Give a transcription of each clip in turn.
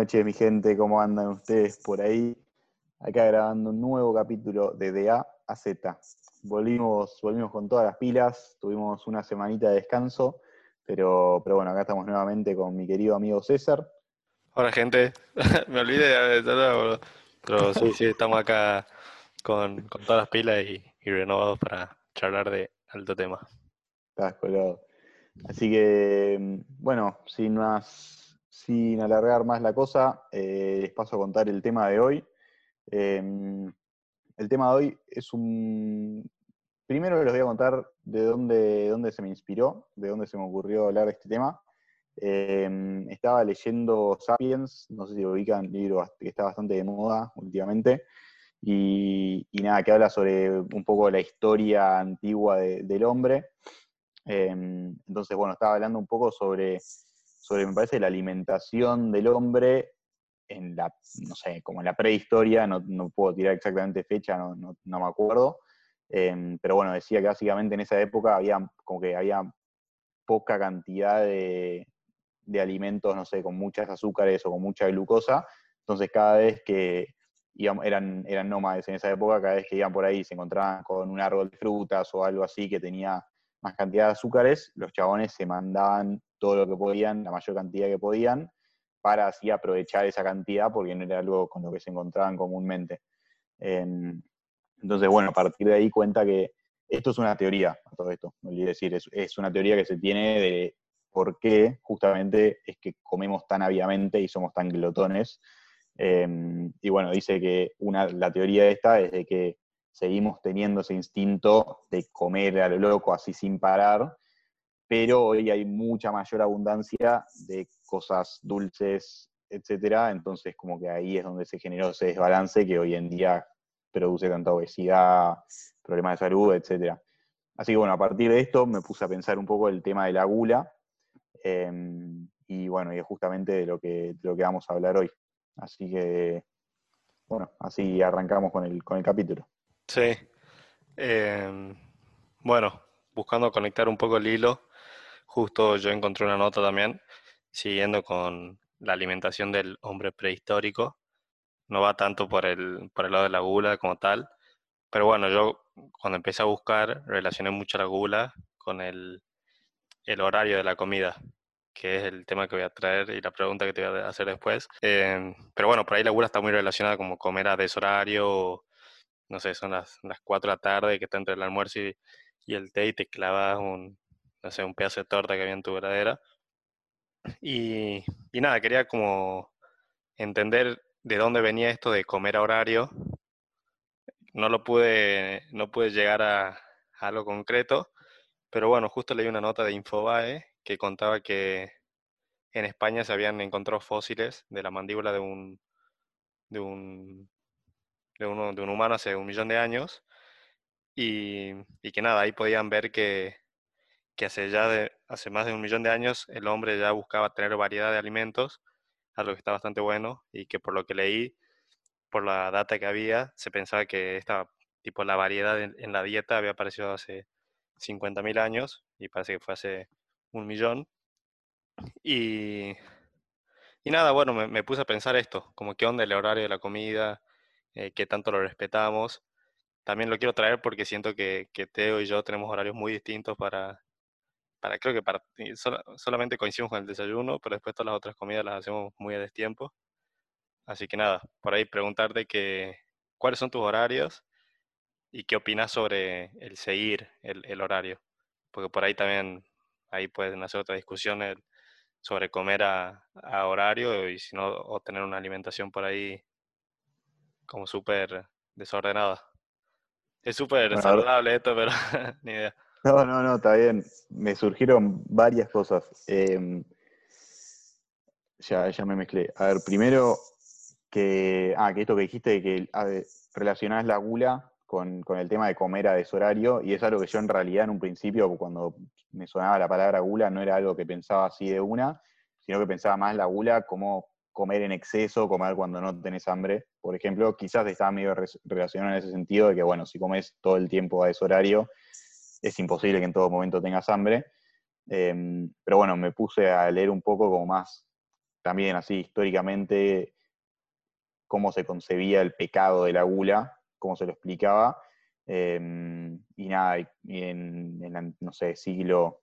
noches, mi gente, ¿cómo andan ustedes por ahí? Acá grabando un nuevo capítulo de DA a Z. Volvimos, volvimos con todas las pilas, tuvimos una semanita de descanso, pero, pero bueno, acá estamos nuevamente con mi querido amigo César. Hola gente, me olvidé de pero sí, sí, estamos acá con, todas las pilas y, renovados para charlar de alto tema. Estás colado. Así que, bueno, sin más, sin alargar más la cosa, eh, les paso a contar el tema de hoy. Em, el tema de hoy es un... Primero les voy a contar de dónde, dónde se me inspiró, de dónde se me ocurrió hablar de este tema. Em, estaba leyendo Sapiens, no sé si lo ubican, libro que está bastante de moda últimamente, y, nada, que habla sobre un poco la historia antigua del hombre. Em, entonces, bueno, estaba hablando un poco sobre, sobre, me parece, la alimentación del hombre en la, no sé, como en la prehistoria, no, puedo tirar exactamente fecha, no, me acuerdo, em, pero bueno, decía que básicamente en esa época había como que había poca cantidad de, de alimentos, no sé, con muchas azúcares o con mucha glucosa, entonces cada vez que eran, eran nómades en esa época, cada vez que iban por ahí se encontraban con un árbol de frutas o algo así que tenía más cantidad de azúcares, los chabones se mandaban todo lo que podían, la mayor cantidad que podían, para así aprovechar esa cantidad, porque no era algo con lo que se encontraban comúnmente. Em, entonces, bueno, a partir de ahí cuenta que esto es una teoría, todo esto, no olvidé decir, es, una teoría que se tiene de por qué justamente es que comemos tan aviamente y somos tan glotones. Em, y bueno, dice que una, la teoría esta es de que seguimos teniendo ese instinto de comer a lo loco así sin parar, pero hoy hay mucha mayor abundancia de cosas dulces, etcétera, entonces como que ahí es donde se generó ese desbalance que hoy en día produce tanta obesidad, problemas de salud, etcétera. Así que bueno, a partir de esto me puse a pensar un poco el tema de la gula, em, y bueno, y es justamente de lo, que, de lo que vamos a hablar hoy. Así que, bueno, así arrancamos con el, con el capítulo. Sí. Em, bueno, buscando conectar un poco el hilo, justo yo encontré una nota también, siguiendo con la alimentación del hombre prehistórico. No va tanto por el, por el lado de la gula como tal, pero bueno, yo cuando empecé a buscar relacioné mucho la gula con el, el horario de la comida, que es el tema que voy a traer y la pregunta que te voy a hacer después. Em, pero bueno, por ahí la gula está muy relacionada como comer a deshorario no sé, son las, las 4 de la tarde que está entre el almuerzo y, el té y te clavas un, no sé, un pedazo de torta que había en tu verdadera. Y, y nada, quería como entender de dónde venía esto de comer a horario. No lo pude, no pude llegar a, a algo concreto, pero bueno, justo leí una nota de Infobae que contaba que en España se habían encontrado fósiles de la mandíbula de un, de un de, uno, de un humano hace un millón de años y, que nada, ahí podían ver que, que hace ya de, hace más de un millón de años el hombre ya buscaba tener variedad de alimentos, algo que está bastante bueno y que por lo que leí, por la data que había, se pensaba que esta tipo la variedad en, la dieta había aparecido hace 50.000 años y parece que fue hace un millón. Y, y nada, bueno, me, me, puse a pensar esto, como qué onda el horario de la comida, eh, qué tanto lo respetamos. También lo quiero traer porque siento que, que Teo y yo tenemos horarios muy distintos para, para creo que para, solamente coincidimos con el desayuno, pero después todas las otras comidas las hacemos muy a destiempo. Así que nada, por ahí preguntarte que, cuáles son tus horarios y qué opinas sobre el seguir el, el horario. Porque por ahí también, ahí pueden hacer otra discusión sobre comer a, a, horario y si no, o tener una alimentación por ahí como súper desordenada. Es súper saludable esto, pero ni idea. No, no, no, está bien. Me surgieron varias cosas. Em, ya, ya me mezclé. A ver, primero que, ah, que esto que dijiste, que relacionás la gula con, con, el tema de comer a deshorario, y es algo que yo en realidad en un principio, cuando me sonaba la palabra gula, no era algo que pensaba así de una, sino que pensaba más la gula como comer en exceso, comer cuando no tenés hambre, por ejemplo, quizás está medio relacionado en ese sentido de que, bueno, si comes todo el tiempo a ese horario, es imposible que en todo momento tengas hambre. Em, pero bueno, me puse a leer un poco como más también así históricamente cómo se concebía el pecado de la gula, cómo se lo explicaba. Em, y nada, y en, no sé, siglo,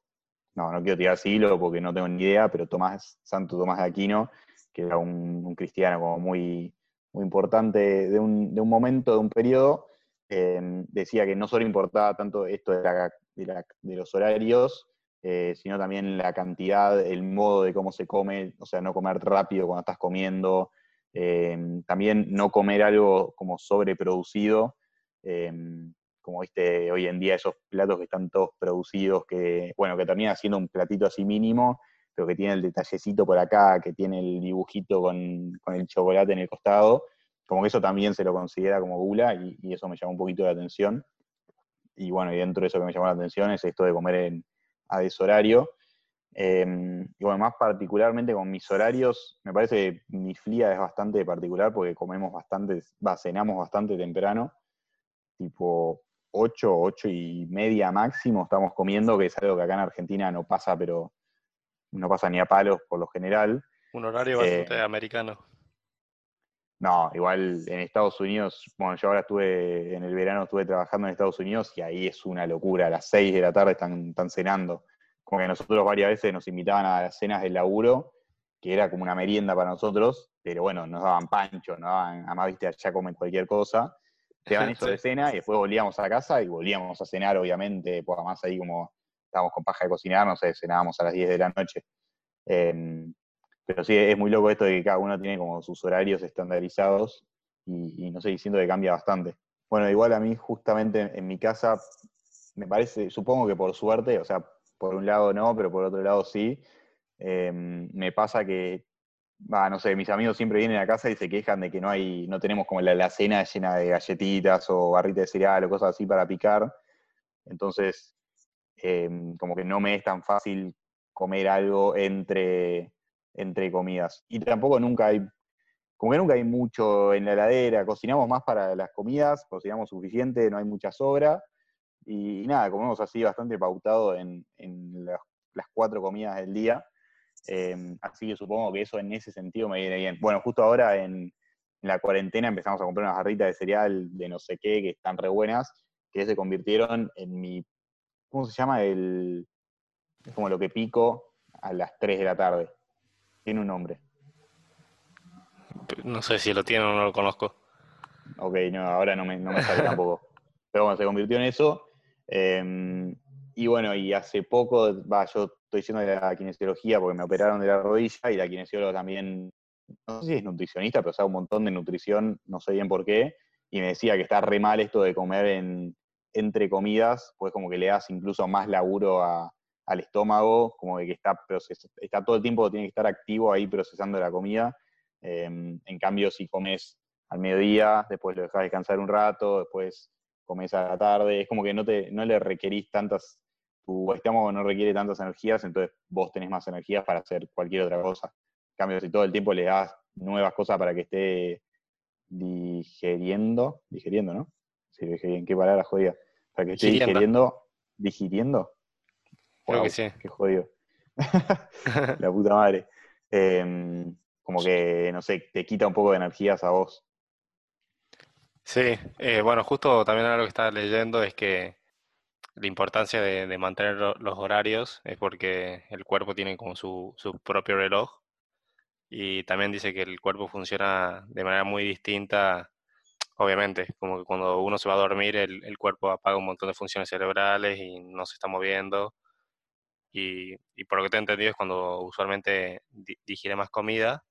no, no quiero tirar siglo porque no tengo ni idea, pero Tomás, Santo Tomás de Aquino, que era un, cristiano como muy, muy importante de un, momento, de un periodo, em, decía que no solo importaba tanto esto de, de, los horarios, eh, sino también la cantidad, el modo de cómo se come, o sea, no comer rápido cuando estás comiendo, em, también no comer algo como sobreproducido, em, como viste hoy en día esos platos que están todos producidos, que, bueno, que termina siendo un platito así mínimo, pero que tiene el detallecito por acá, que tiene el dibujito con, el chocolate en el costado, como que eso también se lo considera como gula y, eso me llamó un poquito la atención. Y bueno, y dentro de eso que me llamó la atención es esto de comer en, a deshorario. Em, y bueno, más particularmente con mis horarios, me parece que mi flia es bastante particular porque comemos bastante, cenamos bastante temprano, tipo 8, 8 y media máximo estamos comiendo, que es algo que acá en Argentina no pasa, pero no pasa ni a palos por lo general. Un horario bastante eh, americano. No, igual en Estados Unidos, bueno, yo ahora estuve, en el verano estuve trabajando en Estados Unidos y ahí es una locura, a las 6 de la tarde están, están cenando. Como que nosotros varias veces nos invitaban a las cenas del laburo, que era como una merienda para nosotros, pero bueno, nos daban pancho, nos daban, además viste, allá comen cualquier cosa, te daban eso de cena y después volvíamos a casa y volvíamos a cenar, obviamente, pues además ahí como estábamos con paja de cocinar, no sé, cenábamos a las 10 de la noche. Em, pero sí, es muy loco esto de que cada uno tiene como sus horarios estandarizados y, no sé, siento que cambia bastante. Bueno, igual a mí justamente en mi casa, me parece, supongo que por suerte, o sea, por un lado no, pero por otro lado sí, em, me pasa que, no sé, mis amigos siempre vienen a casa y se quejan de que no hay, no tenemos como la, la cena llena de galletitas o barritas de cereal o cosas así para picar. Entonces, em, como que no me es tan fácil comer algo entre entre comidas. Y tampoco nunca hay, como que nunca hay mucho en la heladera, cocinamos más para las comidas, cocinamos suficiente, no hay mucha sobra. Y, nada, comemos así bastante pautado en, las, cuatro comidas del día. Em, así que supongo que eso en ese sentido me viene bien. Bueno, justo ahora en, la cuarentena empezamos a comprar unas barritas de cereal de no sé qué, que están re buenas, que se convirtieron en mi, ¿cómo se llama? El, es como lo que pico a las 3 de la tarde. Tiene un nombre. No sé si lo tiene o no lo conozco. Ok, no, ahora no me, no me sale tampoco. Pero bueno, se convirtió en eso. Em, y bueno, y hace poco, va, yo estoy yendo de la kinesiología porque me operaron de la rodilla y la kinesióloga también, no sé si es nutricionista, pero sabe un montón de nutrición, no sé bien por qué, y me decía que está re mal esto de comer en, entre comidas, pues como que le das incluso más laburo a, al estómago, como de que está, está todo el tiempo, tiene que estar activo ahí procesando la comida. Em, en cambio, si comes al mediodía, después lo dejas descansar un rato, después comes a la tarde, es como que no, te, no le requerís tantas, tu estómago no requiere tantas energías, entonces vos tenés más energías para hacer cualquier otra cosa. En cambio, si todo el tiempo le das nuevas cosas para que esté digeriendo, digeriendo, ¿no? Sí, ¿en qué palabra jodida? Para que esté digiriendo, digiriendo, Creo que sí. Qué jodido. la puta madre. Em, como que, no sé, te quita un poco de energías a vos. Sí, eh, bueno, justo también algo que estaba leyendo es que la importancia de, mantener los horarios es porque el cuerpo tiene como su, propio reloj y también dice que el cuerpo funciona de manera muy distinta, obviamente, como que cuando uno se va a dormir el, cuerpo apaga un montón de funciones cerebrales y no se está moviendo y, por lo que te he entendido es cuando usualmente digiere más comida.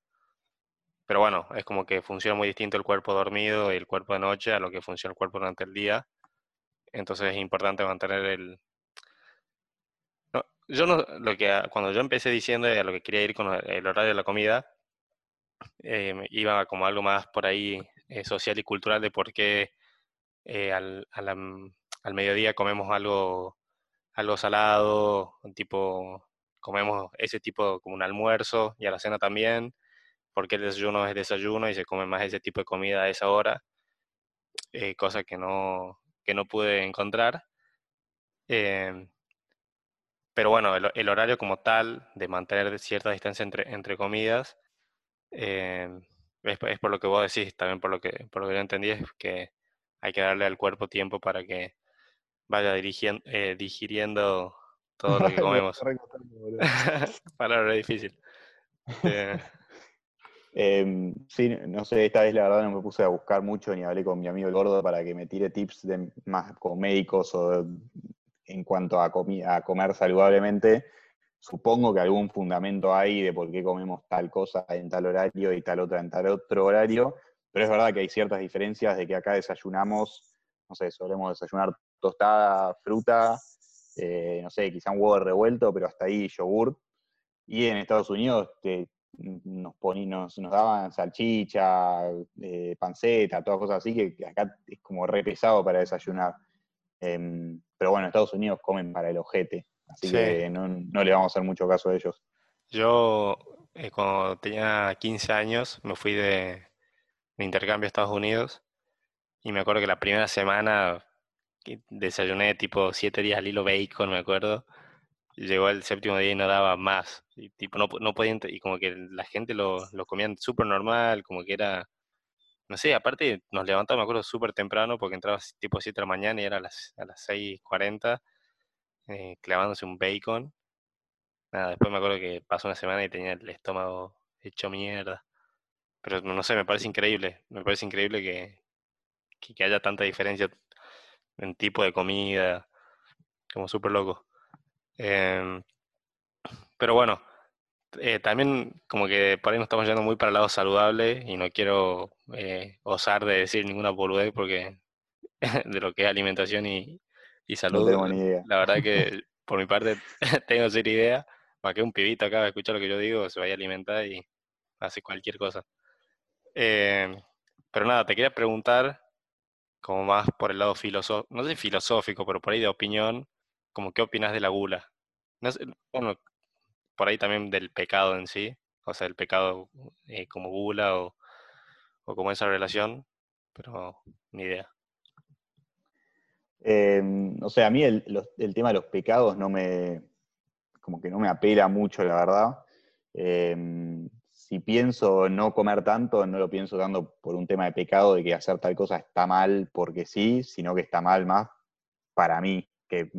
Pero bueno, es como que funciona muy distinto el cuerpo dormido y el cuerpo de noche a lo que funciona el cuerpo durante el día. Entonces es importante mantener el... yo no, lo que cuando yo empecé diciendo a lo que quería ir con el horario de la comida, eh, iba como algo más por ahí eh, social y cultural de por qué eh, al, al mediodía comemos algo algo salado, tipo, comemos ese tipo como un almuerzo y a la cena también, porque el desayuno es desayuno y se come más ese tipo de comida a esa hora, eh, cosa que no, que no pude encontrar. Em, pero bueno, el, horario como tal, de mantener cierta distancia entre, entre comidas, Eh, es, por lo que vos decís, también por lo que, por lo que yo entendí, es que hay que darle al cuerpo tiempo para que vaya dirigiendo, eh, digiriendo todo lo que comemos. Palabra difícil. Eh, em, sí, no sé, esta vez la verdad no me puse a buscar mucho ni hablé con mi amigo el gordo para que me tire tips de más como médicos o en cuanto a, a comer saludablemente supongo que algún fundamento hay de por qué comemos tal cosa en tal horario y tal otra en tal otro horario, pero es verdad que hay ciertas diferencias de que acá desayunamos, no sé, solemos desayunar tostada, fruta, eh, no sé, quizá un huevo revuelto, pero hasta ahí yogur. Y en Estados Unidos nos, nos, nos, daban salchicha, eh, panceta, todas cosas así, que, acá es como re pesado para desayunar. Em, pero bueno, en Estados Unidos comen para el ojete. Así que no, le vamos a hacer mucho caso a ellos. Yo, eh, cuando tenía 15 años, me fui de, intercambio a Estados Unidos y me acuerdo que la primera semana desayuné tipo 7 días al hilo bacon, me acuerdo. llegó el séptimo día y no daba más. Y tipo, no, no podía, y como que la gente lo, lo comían súper normal, como que era, no sé, aparte nos levantamos, me acuerdo, súper temprano porque entraba tipo 7 de la mañana y era a las, a las 6.40 eh, clavándose un bacon. Nada, después me acuerdo que pasó una semana y tenía el estómago hecho mierda. Pero no sé, me parece increíble. Me parece increíble que, que, haya tanta diferencia en tipo de comida. Como súper loco. Em, pero bueno, eh, también como que por ahí nos estamos yendo muy para el lado saludable y no quiero eh, osar de decir ninguna boludez porque de lo que es alimentación y, y salud. La verdad que por mi parte tengo cero idea. Para que un pibito acá escucha lo que yo digo, se vaya a alimentar y hace cualquier cosa. Eh, pero nada, te quería preguntar, como más por el lado filosófico, no sé filosófico, pero por ahí de opinión, como qué opinas de la gula. bueno, por ahí también del pecado en sí, o sea, el pecado eh, como gula o, o como esa relación, pero ni idea. Eh, o sea, a mí el, tema de los pecados no me, como que no me apela mucho, la verdad. Eh, si pienso no comer tanto, no lo pienso tanto por un tema de pecado, de que hacer tal cosa está mal porque sí, sino que está mal más para mí. Que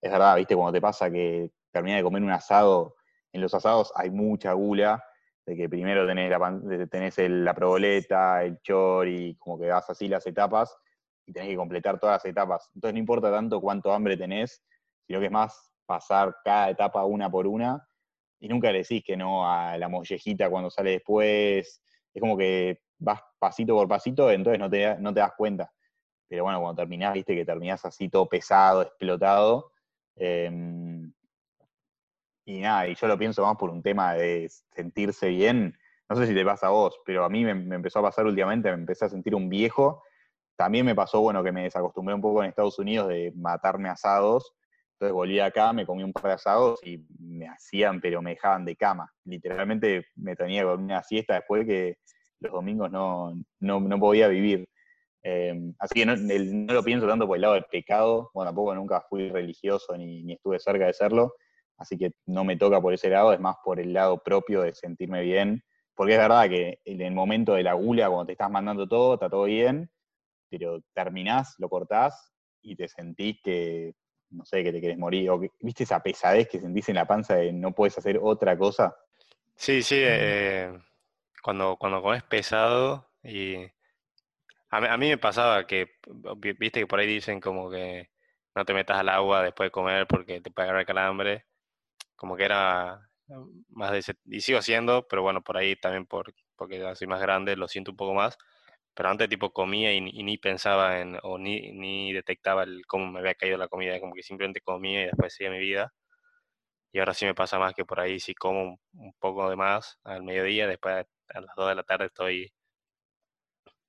es verdad, viste, cuando te pasa que terminas de comer un asado, en los asados hay mucha gula, de que primero tenés la, tenés la proboleta, el chori, como que vas así las etapas, y tenés que completar todas las etapas. Entonces no importa tanto cuánto hambre tenés, sino que es más pasar cada etapa una por una y nunca le decís que no a la mollejita cuando sale después. Es como que vas pasito por pasito, entonces no te, no te das cuenta. Pero bueno, cuando terminás, viste que terminás así todo pesado, explotado. Em, y nada, y yo lo pienso más por un tema de sentirse bien. No sé si te pasa a vos, pero a mí me, me empezó a pasar últimamente, me empecé a sentir un viejo también me pasó, bueno, que me desacostumbré un poco en Estados Unidos de matarme asados. Entonces volví acá, me comí un par de asados y me hacían, pero me dejaban de cama. Literalmente me tenía con una siesta después que los domingos no, no, podía vivir. Em, así que no, lo pienso tanto por el lado del pecado. Bueno, tampoco nunca fui religioso ni, ni estuve cerca de serlo. Así que no me toca por ese lado, es más por el lado propio de sentirme bien. Porque es verdad que en el momento de la gula, cuando te estás mandando todo, está todo bien pero terminás, lo cortás y te sentís que, no sé, que te querés morir, o viste esa pesadez que sentís en la panza de no puedes hacer otra cosa. Sí, sí, eh, cuando, cuando comes pesado y a mí, me pasaba que, viste que por ahí dicen como que no te metas al agua después de comer porque te puede agarrar calambre, como que era más de ese, y sigo siendo, pero bueno, por ahí también por, porque soy más grande, lo siento un poco más, pero antes tipo comía y, ni pensaba en, o ni, ni detectaba el, cómo me había caído la comida, como que simplemente comía y después seguía mi vida. Y ahora sí me pasa más que por ahí si como un, poco de más al mediodía, después a las 2 de la tarde estoy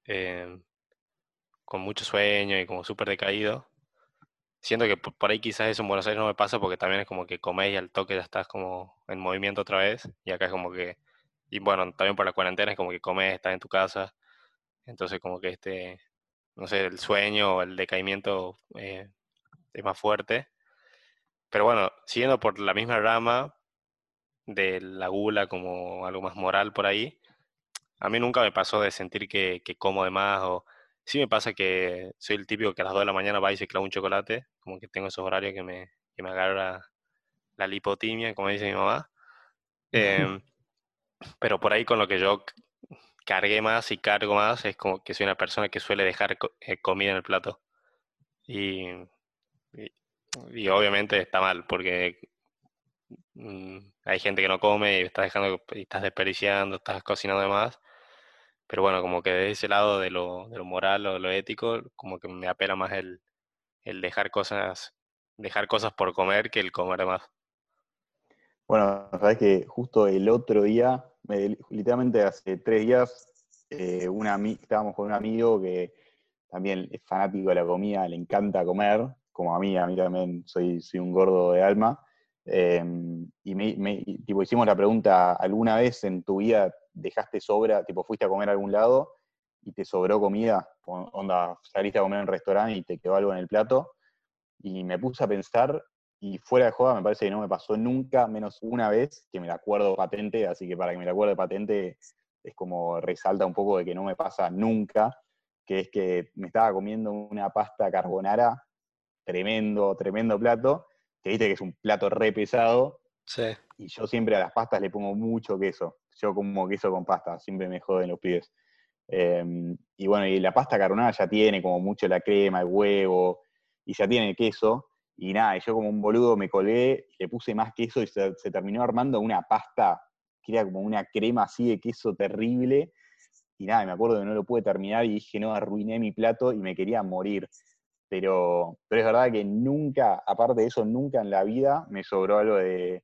em, con mucho sueño y como súper decaído. Siento que por, ahí quizás eso en Buenos Aires no me pasa porque también es como que coméis y al toque ya estás como en movimiento otra vez. Y acá es como que, y bueno, también por la cuarentena es como que comes, estás en tu casa entonces como que este, no sé, el sueño o el decaimiento eh, es más fuerte. Pero bueno, siguiendo por la misma rama de la gula como algo más moral por ahí, a mí nunca me pasó de sentir que, que como de más o sí me pasa que soy el típico que a las 2 de la mañana va y se clava un chocolate, como que tengo esos horarios que me, que me agarra la lipotimia, como dice mi mamá. Em, pero por ahí con lo que yo cargué más y cargo más es como que soy una persona que suele dejar eh, comida en el plato. Y, y, obviamente está mal porque mm, hay gente que no come y estás dejando y estás desperdiciando, estás cocinando de más. Pero bueno, como que de ese lado de lo, de lo moral o de lo ético, como que me apela más el, el dejar cosas, dejar cosas por comer que el comer más. Bueno, sabes que justo el otro día, literalmente hace tres días, eh, estábamos con un amigo que también es fanático de la comida, le encanta comer, como a mí, a mí también soy, soy un gordo de alma. Em, y me, tipo, hicimos la pregunta, ¿alguna vez en tu vida dejaste sobra, tipo fuiste a comer a algún lado y te sobró comida? Onda, saliste a comer en un restaurante y te quedó algo en el plato. Y me puse a pensar y fuera de joda me parece que no me pasó nunca, menos una vez, que me la acuerdo patente, así que para que me la acuerde patente es como resalta un poco de que no me pasa nunca, que es que me estaba comiendo una pasta carbonara, tremendo, tremendo plato, que viste que es un plato re pesado, y yo siempre a las pastas le pongo mucho queso, yo como queso con pasta, siempre me joden los pies. Em, y bueno, y la pasta carbonara ya tiene como mucho la crema, el huevo, y ya tiene el queso, y nada, yo como un boludo me colgué, le puse más queso y se, terminó armando una pasta que era como una crema así de queso terrible. Y nada, me acuerdo que no lo pude terminar y dije, no, arruiné mi plato y me quería morir. Pero, pero es verdad que nunca, aparte de eso, nunca en la vida me sobró algo de,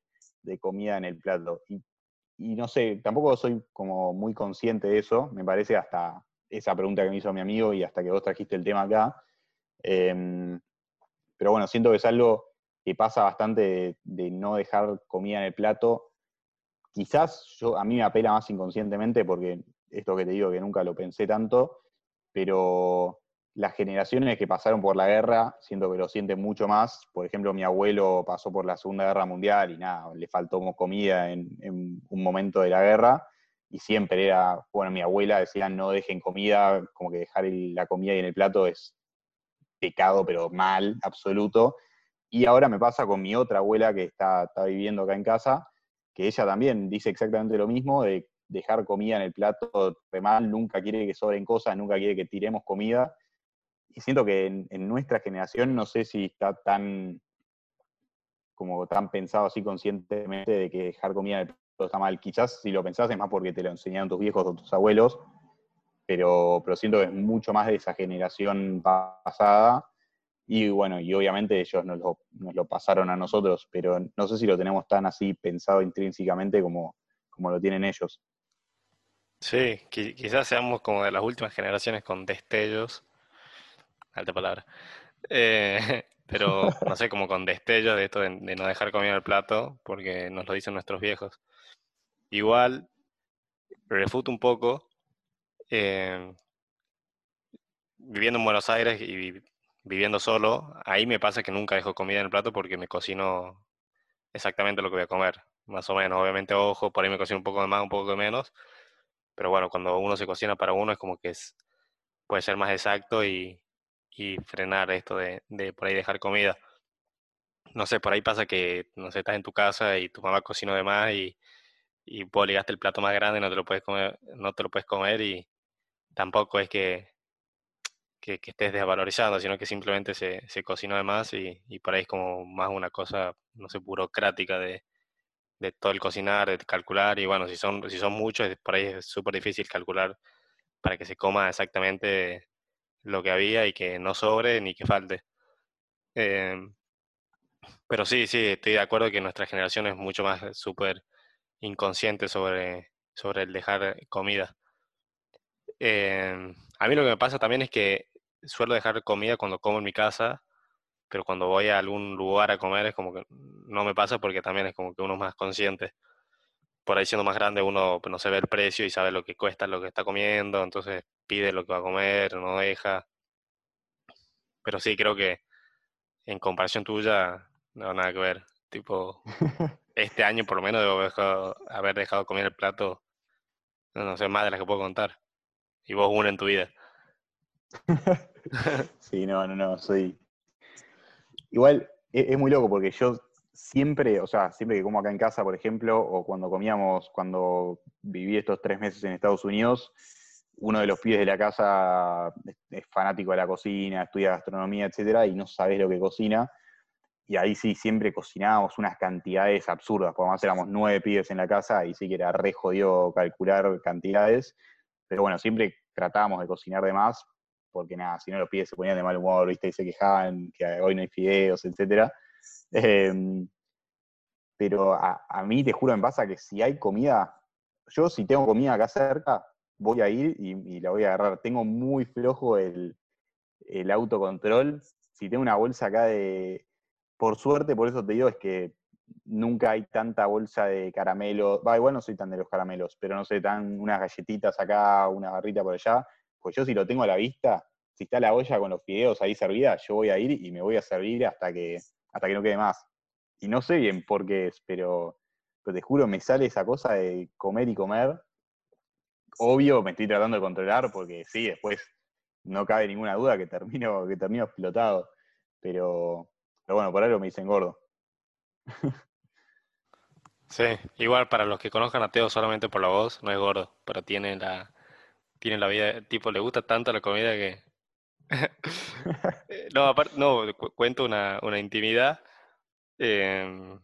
comida en el plato. Y, no sé, tampoco soy como muy consciente de eso, me parece hasta esa pregunta que me hizo mi amigo y hasta que vos trajiste el tema acá. Em, pero bueno, siento que es algo que pasa bastante de, no dejar comida en el plato. Quizás yo, a mí me apela más inconscientemente porque esto que te digo que nunca lo pensé tanto, pero las generaciones que pasaron por la guerra, siento que lo sienten mucho más. Por ejemplo, mi abuelo pasó por la Segunda Guerra Mundial y nada, le faltó comida en, un momento de la guerra. Y siempre era, bueno, mi abuela decía no dejen comida, como que dejar la comida ahí en el plato es pecado, pero mal, absoluto. Y ahora me pasa con mi otra abuela que está, viviendo acá en casa, que ella también dice exactamente lo mismo, de dejar comida en el plato de mal, nunca quiere que sobren cosas, nunca quiere que tiremos comida. Y siento que en, nuestra generación no sé si está tan como tan pensado así conscientemente de que dejar comida en el plato está mal. Quizás si lo pensás es más porque te lo enseñaron tus viejos o tus abuelos, pero, pero siento que es mucho más de esa generación pasada. Y bueno, y obviamente ellos nos lo, pasaron a nosotros, pero no sé si lo tenemos tan así pensado intrínsecamente como, como lo tienen ellos. Sí, quizás seamos como de las últimas generaciones con destellos, alta palabra, eh, pero no sé, como con destellos de esto de, no dejar comida el plato, porque nos lo dicen nuestros viejos. Igual, refuto un poco eh, viviendo en Buenos Aires y viviendo solo, ahí me pasa que nunca dejo comida en el plato porque me cocino exactamente lo que voy a comer, más o menos. Obviamente, ojo, por ahí me cocino un poco de más, un poco de menos, pero bueno, cuando uno se cocina para uno es como que es, puede ser más exacto y, frenar esto de, de, por ahí dejar comida. No sé, por ahí pasa que, no estás en tu casa y tu mamá cocinó de más y, y vos ligaste el plato más grande, no te lo puedes comer, no te lo puedes comer y, tampoco es que, que, estés desvalorizando, sino que simplemente se, se cocinó de más y, por ahí es como más una cosa, no sé, burocrática de, de todo el cocinar, de calcular, y bueno, si son, si son muchos, por ahí es súper difícil calcular para que se coma exactamente lo que había y que no sobre ni que falte. Em, pero sí, sí, estoy de acuerdo que nuestra generación es mucho más súper inconsciente sobre, sobre el dejar comida. Em, a mí lo que me pasa también es que suelo dejar comida cuando como en mi casa, pero cuando voy a algún lugar a comer es como que no me pasa porque también es como que uno es más consciente. Por ahí siendo más grande uno no se ve el precio y sabe lo que cuesta lo que está comiendo, entonces pide lo que va a comer, no deja. Pero sí, creo que en comparación tuya, no nada que ver. Tipo, este año por lo menos debo haber dejado comer el plato No, no sé, más de las que puedo contar. Y vos una en tu vida. sí, no, no, no, soy... Igual es, es muy loco porque yo siempre, o sea, siempre que como acá en casa, por ejemplo, o cuando comíamos, cuando viví estos tres meses en Estados Unidos, uno de los pibes de la casa es fanático de la cocina, estudia gastronomía, etcétera, y no sabes lo que cocina. Y ahí sí, siempre cocinábamos unas cantidades absurdas, porque además éramos nueve pibes en la casa y sí que era re jodido calcular cantidades. Pero bueno, siempre tratábamos de cocinar de más, porque nada, si no los pibes se ponían de mal humor, ¿viste? Y se quejaban que hoy no hay fideos, etcétera. Em, pero a, mí, te juro, me pasa que si hay comida, yo si tengo comida acá cerca, voy a ir y, la voy a agarrar. Tengo muy flojo el, autocontrol. Si tengo una bolsa acá de... Por suerte, por eso te digo, es que nunca hay tanta bolsa de caramelos. Va, igual no soy tan de los caramelos, pero no sé, tan unas galletitas acá, una barrita por allá. Pues yo si lo tengo a la vista, si está la olla con los fideos ahí servida, yo voy a ir y me voy a servir hasta que, hasta que no quede más. Y no sé bien por qué es, pero, pero te juro, me sale esa cosa de comer y comer obvio me estoy tratando de controlar porque sí, después no cabe ninguna duda que termino, que termino explotado. Pero, pero bueno, por algo me dicen gordo. Sí, igual para los que conozcan a Teo solamente por la voz, no es gordo, pero tiene la, tiene la vida, tipo, le gusta tanto la comida que... no, aparte, no, cuento una, una intimidad. Em,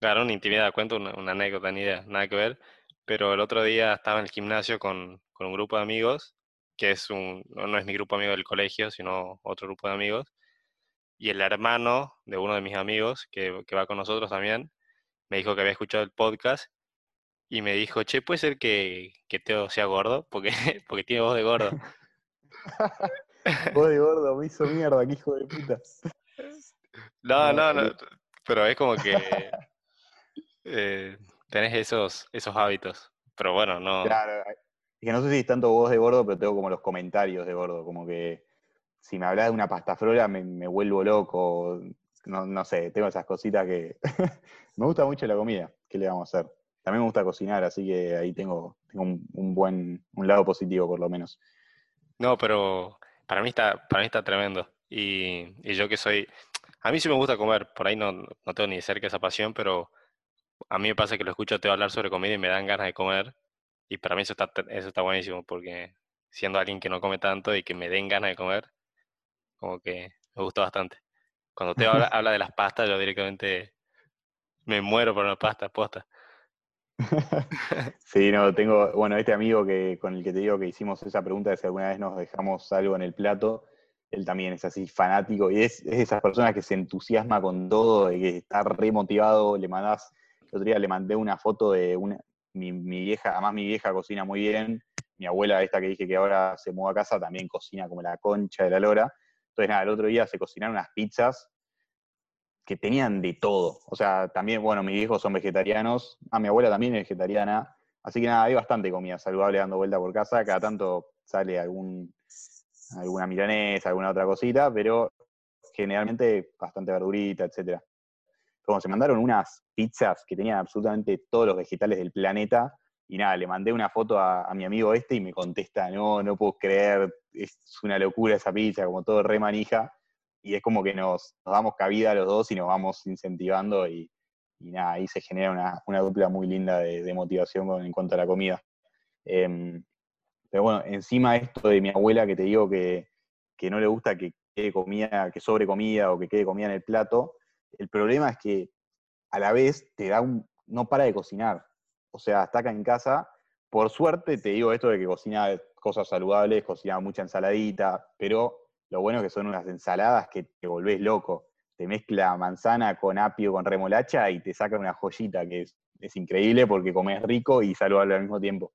claro, una intimidad, cuento una, anécdota, ni idea, nada que ver pero el otro día estaba en el gimnasio con, un grupo de amigos, que es un, no, es mi grupo amigo del colegio, sino otro grupo de amigos, y el hermano de uno de mis amigos, que, va con nosotros también, me dijo que había escuchado el podcast y me dijo, che, ¿puede ser que, que Teo sea gordo? Porque, porque tiene voz de gordo. voz de gordo, me hizo mierda, que hijo de puta. No, no, no, pero es como que... Eh, tenés esos, esos hábitos. Pero bueno, no. Claro, es que no sé si es tanto voz de gordo, pero tengo como los comentarios de gordo, como que si me hablas de una pasta frola me, me vuelvo loco, no, no, sé, tengo esas cositas que me gusta mucho la comida, ¿qué le vamos a hacer? También me gusta cocinar, así que ahí tengo, tengo un, buen, un lado positivo por lo menos. No, pero para mí está, para mí está tremendo. Y, yo que soy, a mí sí me gusta comer, por ahí no, no tengo ni cerca esa pasión, pero a mí me pasa que lo escucho a Teo hablar sobre comida y me dan ganas de comer. Y para mí eso está, eso está buenísimo, porque siendo alguien que no come tanto y que me den ganas de comer, como que me gusta bastante. Cuando Teo habla, habla de las pastas, yo directamente me muero por una pasta, posta. sí, no, tengo, bueno, este amigo que con el que te digo que hicimos esa pregunta de si alguna vez nos dejamos algo en el plato, él también es así fanático y es, es esas personas que se entusiasma con todo, de que está re motivado, le mandás el otro día le mandé una foto de una, mi, vieja, además mi vieja cocina muy bien, mi abuela, esta que dije que ahora se mudó a casa, también cocina como la concha de la lora. Entonces, nada, el otro día se cocinaron unas pizzas que tenían de todo. O sea, también, bueno, mis hijos son vegetarianos, a mi abuela también es vegetariana, así que nada, hay bastante comida saludable dando vuelta por casa, cada tanto sale alguna milanesa, alguna otra cosita, pero generalmente bastante verdurita, etcétera. Como se mandaron unas pizzas que tenían absolutamente todos los vegetales del planeta, y nada, le mandé una foto a, mi amigo este y me contesta, no, no puedo creer, es una locura esa pizza, como todo re manija, y es como que nos, damos cabida a los dos y nos vamos incentivando y, nada, ahí se genera una, dupla muy linda de, motivación en cuanto a la comida. Em, pero bueno, encima esto de mi abuela que te digo que, que no le gusta que quede comida, que sobre comida o que quede comida en el plato, el problema es que a la vez te da un, no para de cocinar. O sea, está acá en casa. Por suerte te digo esto de que cocina cosas saludables, cocina mucha ensaladita, pero lo bueno es que son unas ensaladas que te volvés loco. Te mezcla manzana con apio, con remolacha y te saca una joyita que es, es increíble porque comes rico y saludable al mismo tiempo.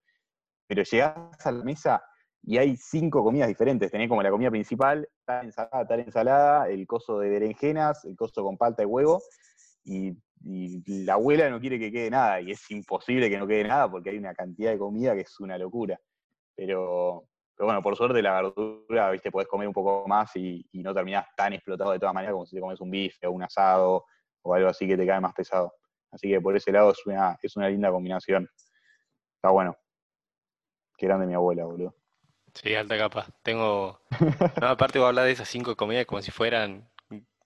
Pero llegás a la mesa y hay cinco comidas diferentes. Tenés como la comida principal, tal ensalada, tal ensalada, el coso de berenjenas, el coso con palta y huevo, y, la abuela no quiere que quede nada, y es imposible que no quede nada porque hay una cantidad de comida que es una locura. Pero, pero bueno, por suerte la verdura, viste, podés comer un poco más y, no terminás tan explotado de todas maneras como si te comes un bife o un asado o algo así que te cae más pesado. Así que por ese lado es una, es una linda combinación. Está bueno. Qué grande mi abuela, boludo. Sí, alta capa. Tengo. No, aparte voy a hablar de esas cinco comidas como si fueran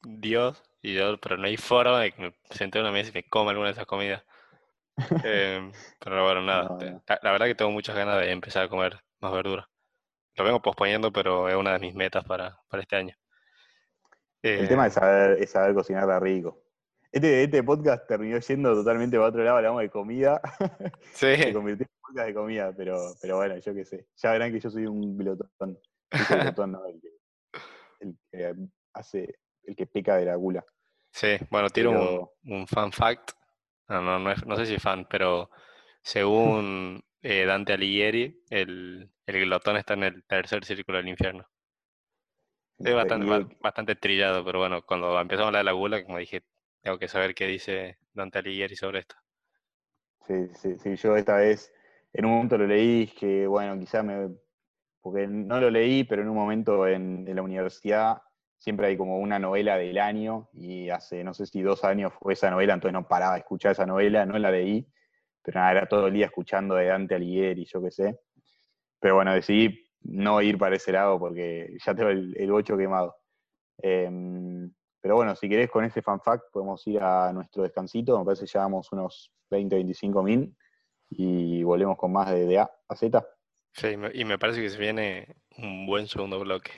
Dios, y yo, pero no hay forma de que me senté en una mesa y me coma alguna de esas comidas. Em, pero bueno, nada. No, no. La, la verdad que tengo muchas ganas de empezar a comer más verdura. Lo vengo posponiendo, pero es una de mis metas para, para este año. El Eh, tema es saber, es saber cocinarla rico. Este, este podcast terminó yendo totalmente para otro lado, hablamos de comida. Se sí, convirtió en un podcast de comida, pero, pero bueno, yo qué sé. Ya verán que yo soy un glotón. Soy glotón, ¿no? El que, el que hace, el que peca de la gula. sí. Bueno, tiro un, Pero un fan fact. No, no, no, es- no sé si fan, pero según eh, Dante Alighieri, el, el glotón está en el tercer círculo del infierno. Es bastante, bastante trillado, pero bueno, cuando empezamos a hablar de la gula, como dije, tengo que saber qué dice Dante Alighieri sobre esto. Sí, sí, sí, yo esta vez en un momento lo leí, que bueno, quizá me. Porque no lo leí, pero en un momento en, en la universidad siempre hay como una novela del año, y hace no sé si dos años fue esa novela, entonces no paraba de escuchar esa novela, no la leí, pero nada, era todo el día escuchando de Dante Alighieri, yo qué sé. Pero bueno, decidí no ir para ese lado porque ya tengo el, el bocho quemado. Em, pero bueno, si querés con ese fan fact podemos ir a nuestro descansito, me parece que llevamos unos 20, 25 min y volvemos con más de, de A a Z. Sí, y me parece que se viene un buen segundo bloque.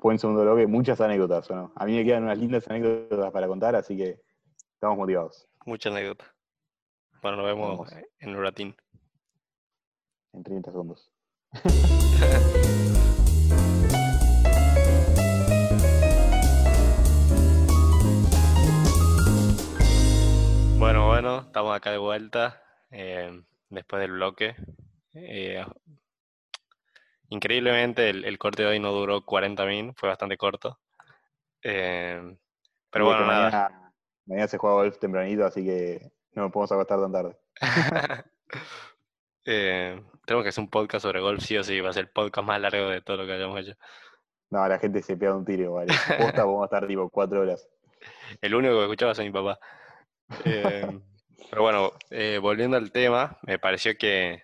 Buen segundo bloque, muchas anécdotas, ¿o no? A mí me quedan unas lindas anécdotas para contar, así que estamos motivados Mucha anécdota. Bueno, nos vemos Vamos. en un ratín. en 30 segundos. Bueno, bueno, estamos acá de vuelta eh, después del bloque. Eh, increíblemente el, el corte de hoy no duró 40 min, fue bastante corto. Eh, pero bueno, nada. mañana, mañana se juega golf tempranito, así que no nos podemos acostar tan tarde. Eh, tenemos que hacer un podcast sobre golf, sí o sí, va a ser el podcast más largo de todo lo que hayamos hecho. No, la gente se pega un tiro, ¿vale? Posta, podemos estar tipo cuatro horas. El único que escuchaba es mi papá. Eh, pero bueno, eh, volviendo al tema, me pareció que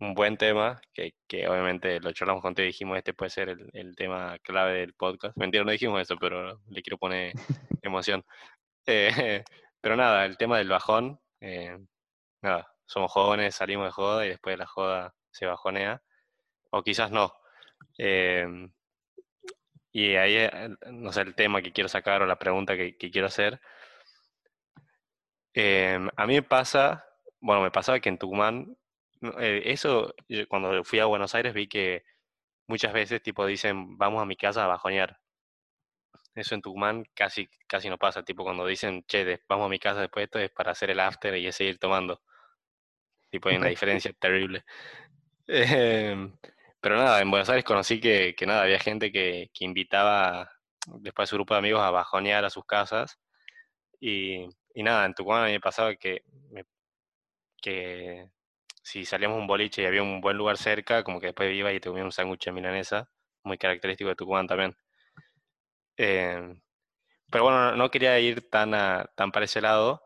un buen tema, que, que obviamente lo charlamos contigo y dijimos este puede ser el, el tema clave del podcast. Mentira, no dijimos eso, pero le quiero poner emoción. Eh, pero nada, el tema del bajón, eh, nada, somos jóvenes, salimos de joda y después de la joda se bajonea, o quizás no. Eh, y ahí, eh, no sé, el tema que quiero sacar o la pregunta que, que quiero hacer. Eh, a mí me pasa, bueno, me pasaba que en Tucumán, eh, eso, yo cuando fui a Buenos Aires vi que muchas veces tipo dicen, vamos a mi casa a bajonear. Eso en Tucumán casi, casi no pasa, tipo cuando dicen, che, vamos a mi casa después de esto es para hacer el after y es seguir tomando. Tipo, hay una diferencia terrible. Em, pero nada, en Buenos Aires conocí que, que nada, había gente que, que invitaba después a su grupo de amigos a bajonear a sus casas. Y, y nada, en Tucumán a mí me pasaba que, me- que si salíamos un boliche y había un buen lugar cerca, como que después iba y te comía un sándwich de milanesa, muy característico de Tucumán también. Em, pero bueno, no, quería ir tan, a- tan para ese lado,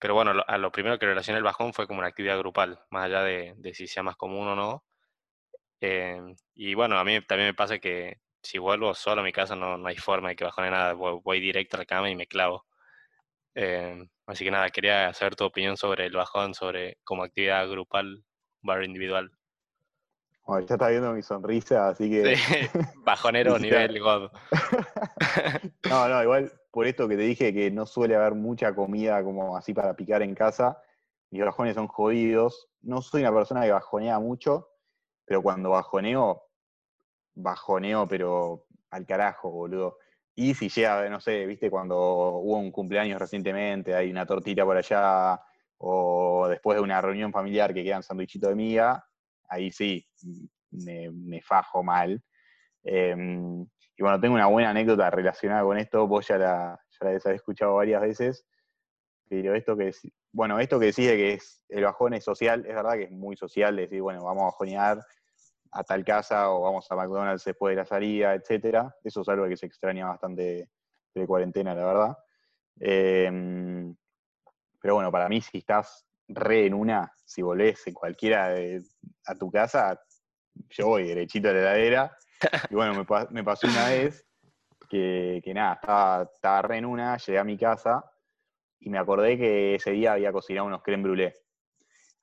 pero bueno, lo- a lo primero que relacioné el bajón fue como una actividad grupal, más allá de, de si sea más común o no. Em, y bueno, a mí también me pasa que si vuelvo solo a mi casa no, no hay forma de que bajone nada, voy, voy directo a la cama y me clavo. Em, así que nada, quería saber tu opinión sobre el bajón, sobre como actividad grupal barra individual. Bueno, ya está viendo mi sonrisa, así que. Sí, bajonero nivel God. No, no, igual por esto que te dije que no suele haber mucha comida como así para picar en casa, mis bajones son jodidos. No soy una persona que bajonea mucho, pero cuando bajoneo, bajoneo, pero al carajo, boludo. Y si llega, no sé, viste, cuando hubo un cumpleaños recientemente, hay una tortita por allá, o después de una reunión familiar que quedan sanduichitos de miga, ahí sí, me, me fajo mal. Em, y bueno, tengo una buena anécdota relacionada con esto, vos ya la, ya la haber escuchado varias veces, pero esto que bueno, esto que decís de que es, el bajón es social, es verdad que es muy social, decir, bueno, vamos a bajonear a tal casa o vamos a McDonald's después de la salida, etcétera. Eso es algo que se extraña bastante de cuarentena, la verdad. Em, pero bueno, para mí si estás re en una, si volvés cualquiera a tu casa, yo voy derechito a la heladera. Y bueno, me, pasó una vez que, nada, estaba, estaba, re en una, llegué a mi casa y me acordé que ese día había cocinado unos creme brûlée.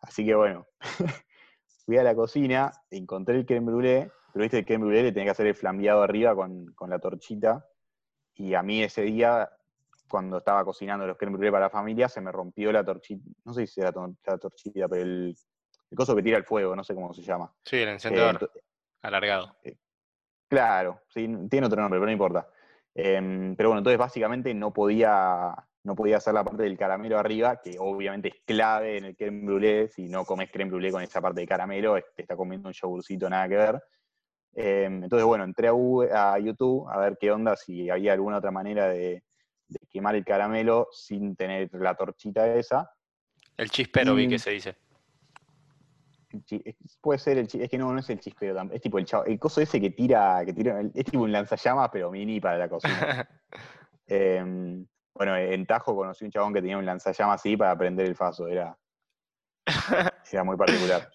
Así que bueno, fui a la cocina, encontré el creme brûlée, pero viste, el creme brûlée le tenía que hacer el flambeado arriba con, con la torchita. Y a mí ese día cuando estaba cocinando los creme brûlée para la familia, se me rompió la torchita, no sé si era la torchita, pero el, coso que tira el fuego, no sé cómo se llama. Sí, el encendedor eh, alargado. Eh, claro, sí, tiene otro nombre, pero no importa. Em, pero bueno, entonces básicamente no podía, no podía hacer la parte del caramelo arriba, que obviamente es clave en el creme brûlée. Si no comes creme brûlée con esa parte de caramelo, te está comiendo un yogurcito, nada que ver. Em, entonces, bueno, entré a, a YouTube a ver qué onda, si había alguna otra manera de, de quemar el caramelo sin tener la torchita esa. El chispero vi que se dice. Puede ser el es que no, no es el chispero, es tipo el, el coso ese que tira, que tira, es tipo un lanzallamas, pero mini para la cocina. Em, bueno, en Tajo conocí un chabón que tenía un lanzallamas así para prender el faso, era, era muy particular.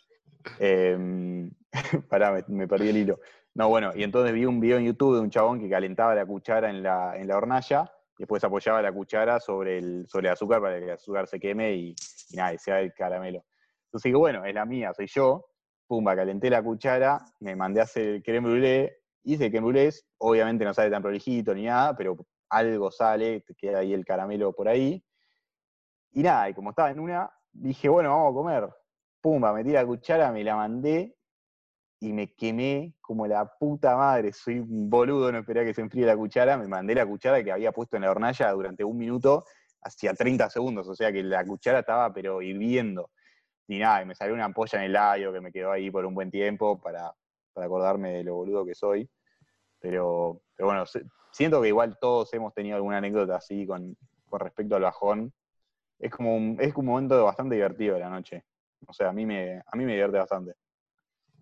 Eh, pará, me, perdí el hilo. No, bueno, y entonces vi un video en YouTube de un chabón que calentaba la cuchara en la, en la hornalla después apoyaba la cuchara sobre el, sobre azúcar para que el azúcar se queme y, nada, y sea el caramelo. Entonces digo, bueno, es la mía, soy yo, pumba, calenté la cuchara, me mandé a hacer el creme brûlée, hice el creme brûlée, obviamente no sale tan prolijito ni nada, pero algo sale, te queda ahí el caramelo por ahí. Y nada, y como estaba en una, dije, bueno, vamos a comer. Pumba, metí la cuchara, me la mandé y me quemé como la puta madre. Soy un boludo, no esperé que se enfríe la cuchara. Me mandé la cuchara que había puesto en la hornalla durante un minuto, hacía 30 segundos. O sea que la cuchara estaba, pero hirviendo. Y nada, y me salió una ampolla en el labio que me quedó ahí por un buen tiempo para, acordarme de lo boludo que soy. Pero, pero bueno, siento que igual todos hemos tenido alguna anécdota así con, respecto al bajón. Es como, un, es como un momento bastante divertido de la noche. O sea, a mí me, a mí me divierte bastante.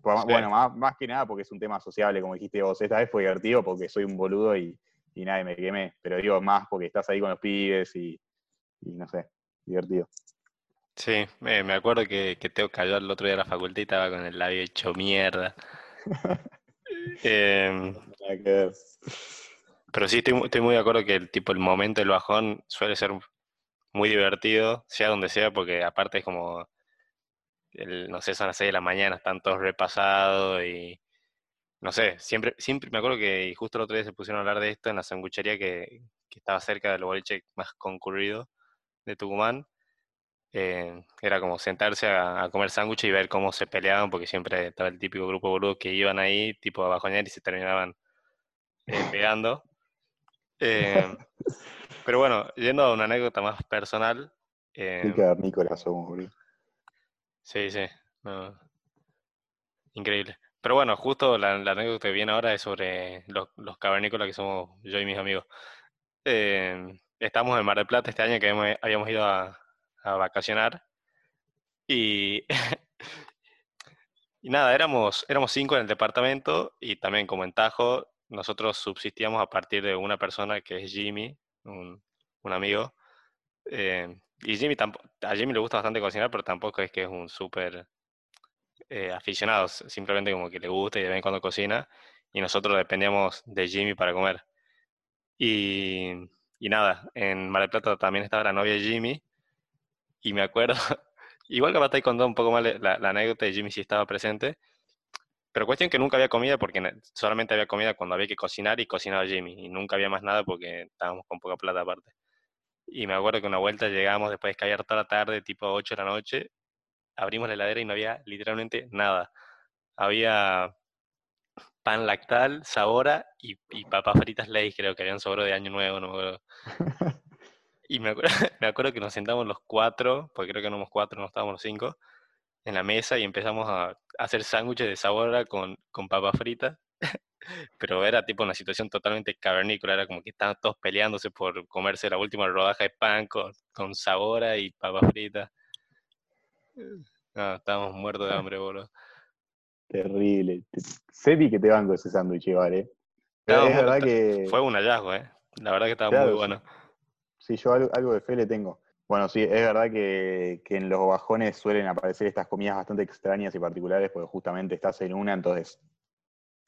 Bueno, más, que nada porque es un tema sociable, como dijiste vos. Esta vez fue divertido porque soy un boludo y, y nadie me quemé. Pero digo más porque estás ahí con los pibes y, no sé, divertido. Sí, me, acuerdo que, que Teo cayó el otro día a la facultad y estaba con el labio hecho mierda. Em, pero sí, estoy, estoy, muy de acuerdo que el tipo el momento del bajón suele ser muy divertido, sea donde sea, porque aparte es como no sé, son las 6 de la mañana, están todos repasados y no sé, siempre, siempre me acuerdo que justo el otro día se pusieron a hablar de esto en la sanguchería que, estaba cerca del boliche más concurrido de Tucumán. Eh, era como sentarse a, comer sándwiches y ver cómo se peleaban, porque siempre estaba el típico grupo boludo que iban ahí, tipo a bajoñar y se terminaban eh, pegando. Eh, pero bueno, yendo a una anécdota más personal. Eh, que Nicolás boludo. Sí, sí. Increíble. Pero bueno, justo la, anécdota que viene ahora es sobre los, cavernícolas que somos yo y mis amigos. Eh, estamos en Mar del Plata este año que habíamos, ido a, vacacionar y, y nada, éramos, éramos cinco en el departamento y también como en Tajo, nosotros subsistíamos a partir de una persona que es Jimmy, un, amigo. Eh, y Jimmy a Jimmy le gusta bastante cocinar, pero tampoco es que es un súper eh, aficionado, simplemente como que le gusta y de vez en cuando cocina. Y nosotros dependíamos de Jimmy para comer. Y, y nada, en Mar del Plata también estaba la novia de Jimmy. Y me acuerdo, igual que estáis contando un poco más la, la, anécdota de Jimmy si estaba presente. Pero cuestión que nunca había comida porque solamente había comida cuando había que cocinar y cocinaba Jimmy. Y nunca había más nada porque estábamos con poca plata aparte. Y me acuerdo que una vuelta llegamos después de caer toda la tarde, tipo 8 de la noche, abrimos la heladera y no había literalmente nada. Había pan lactal, sabora y, papas fritas ley, creo que habían sobrado de año nuevo, no me acuerdo. Y me acuerdo, me acuerdo que nos sentamos los cuatro, porque creo que no éramos cuatro, no estábamos los cinco, en la mesa y empezamos a hacer sándwiches de sabora con, con papas fritas. pero era tipo una situación totalmente cavernícola, era como que estaban todos peleándose por comerse la última rodaja de pan con, con sabora y papas fritas. No, estábamos muertos de hambre, boludo. Terrible. Sepi que te banco ese sándwich, ¿vale? verdad que... Fue un hallazgo, ¿eh? La verdad que estaba muy bueno. Sí, yo algo, de fe le tengo. Bueno, sí, es verdad que, en los bajones suelen aparecer estas comidas bastante extrañas y particulares, porque justamente estás en una, entonces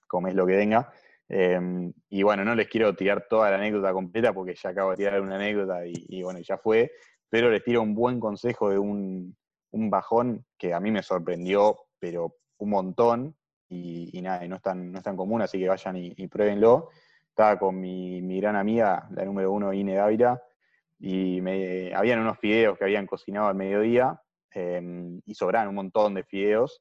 comes lo que venga. Em, y bueno, no les quiero tirar toda la anécdota completa porque ya acabo de tirar una anécdota y, bueno, ya fue, pero les tiro un buen consejo de un, bajón que a mí me sorprendió, pero un montón, y, nada, no es, tan, no es tan común, así que vayan y, y pruébenlo. Estaba con mi, mi, gran amiga, la número uno, Ine Dávila, y me, habían unos fideos que habían cocinado al mediodía em, y sobraban un montón de fideos.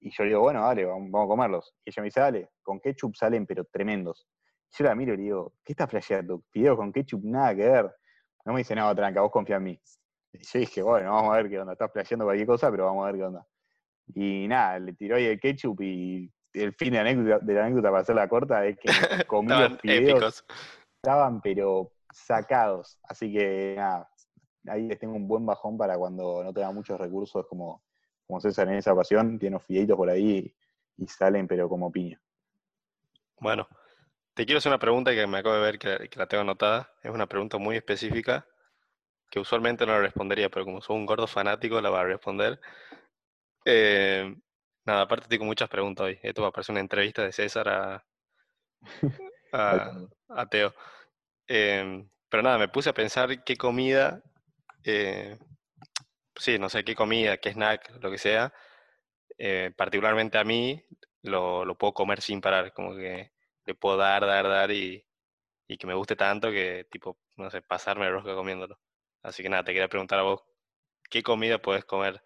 Y yo le digo, bueno, dale, vamos, a comerlos. Y ella me dice, dale, con ketchup salen, pero tremendos. Y yo la miro y le digo, ¿qué estás flasheando? Fideos con ketchup, nada que ver. No me dice, no, tranca, vos confía en mí. Y yo dije, bueno, vamos a ver qué onda. Estás flasheando cualquier cosa, pero vamos a ver qué onda. Y nada, le tiró ahí el ketchup y el fin de, anécdota, de la anécdota para hacerla corta es que comí los fideos. Estaban, pero sacados. Así que nada, ahí les tengo un buen bajón para cuando no tenga muchos recursos como, como César en esa ocasión. Tiene unos fideitos por ahí y, salen, pero como piña. Bueno, te quiero hacer una pregunta que me acabo de ver que, la tengo anotada. Es una pregunta muy específica que usualmente no la respondería, pero como soy un gordo fanático la voy a responder. Eh, nada, aparte tengo muchas preguntas hoy. Esto va a parecer una entrevista de César a, a Teo. Em, pero nada, me puse a pensar qué comida, eh, sí, no sé qué comida, qué snack, lo que sea, eh, particularmente a mí, lo, puedo comer sin parar, como que le puedo dar, dar, dar y, y que me guste tanto que, tipo, no sé, pasarme el rosca comiéndolo. Así que nada, te quería preguntar a vos, ¿qué comida puedes comer?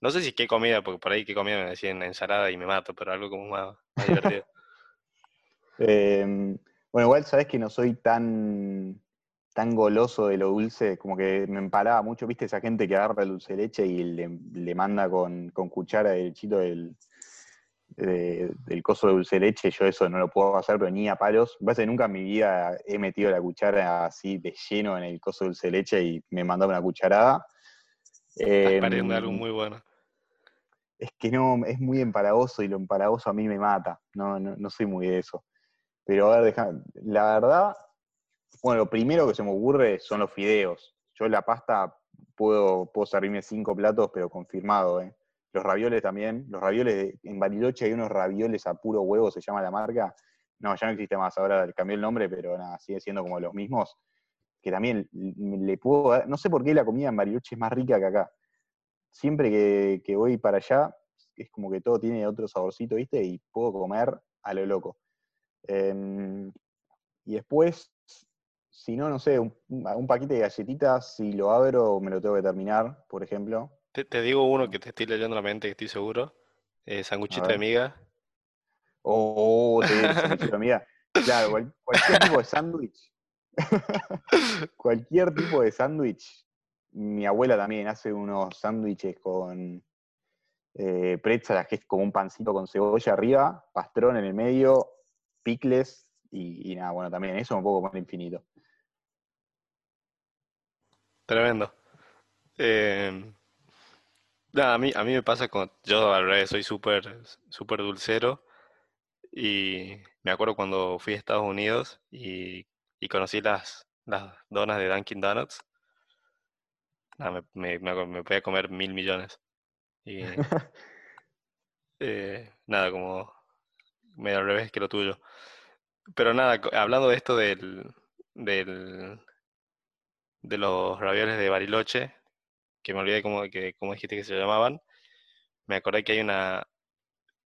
No sé si qué comida, porque por ahí qué comida me decían ensalada y me mato, pero algo como más, más divertido. eh, bueno, igual sabes que no soy tan, tan goloso de lo dulce, como que me empalaba mucho, viste, esa gente que agarra el dulce de leche y le, manda con, cuchara derechito del, del coso de dulce de leche, yo eso no lo puedo hacer, pero ni a palos. Me que nunca en mi vida he metido la cuchara así de lleno en el coso de dulce de leche y me mandaba una cucharada. Eh, algo muy bueno. Es que no, es muy empalagoso y lo empalagoso a mí me mata. No, no, no soy muy de eso. Pero a ver, la verdad, bueno, lo primero que se me ocurre son los fideos. Yo la pasta puedo, puedo servirme cinco platos, pero confirmado, ¿eh? Los ravioles también. Los ravioles, en Bariloche hay unos ravioles a puro huevo, se llama la marca. No, ya no existe más, ahora cambió el nombre, pero nada, sigue siendo como los mismos. Que también le puedo no sé por qué la comida en Bariloche es más rica que acá. Siempre que, que voy para allá, es como que todo tiene otro saborcito, ¿viste? Y puedo comer a lo loco. Em, y después, si no, no sé, un, paquete de galletitas, si lo abro me lo tengo que terminar, por ejemplo. Te, digo uno que te estoy leyendo la mente, que estoy seguro. Eh, sanguchito de miga. Oh, te sanguchito de miga. Claro, cualquier tipo de sándwich. cualquier tipo de sándwich. Mi abuela también hace unos sándwiches con eh, pretzel, que es como un pancito con cebolla arriba, pastrón en el medio, picles y, nada, bueno, también eso un poco más infinito. Tremendo. Eh, a, mí, a mí me pasa con, yo al revés, soy súper super dulcero y me acuerdo cuando fui a Estados Unidos y, conocí las, las donas de Dunkin' Donuts. Nada, me, me, me, podía comer mil millones. Y eh, nada, como medio al revés que lo tuyo. Pero nada, hablando de esto del, del de los ravioles de Bariloche, que me olvidé cómo, que, cómo dijiste que se llamaban, me acordé que hay una...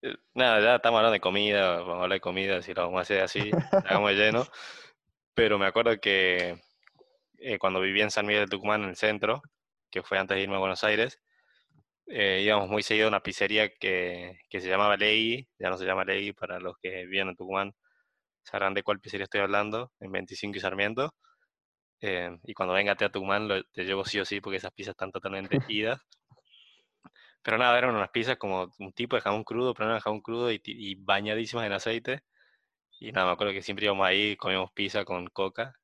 Eh, nada, ya estamos hablando de comida, vamos a hablar de comida, si lo vamos a hacer así, hagamos lleno. Pero me acuerdo que eh, cuando vivía en San Miguel de Tucumán, en el centro, que fue antes de irme a Buenos Aires, eh, íbamos muy seguido a una pizzería que, que se llamaba Ley, ya no se llama Ley para los que viven en Tucumán, sabrán de cuál pizzería estoy hablando, en 25 y Sarmiento. Eh, y cuando venga a Tucumán lo, te llevo sí o sí porque esas pizzas están totalmente idas. Pero nada, eran unas pizzas como un tipo de jamón crudo, pero no era jamón crudo y, bañadísimas en aceite. Y nada, me acuerdo que siempre íbamos ahí, comíamos pizza con coca.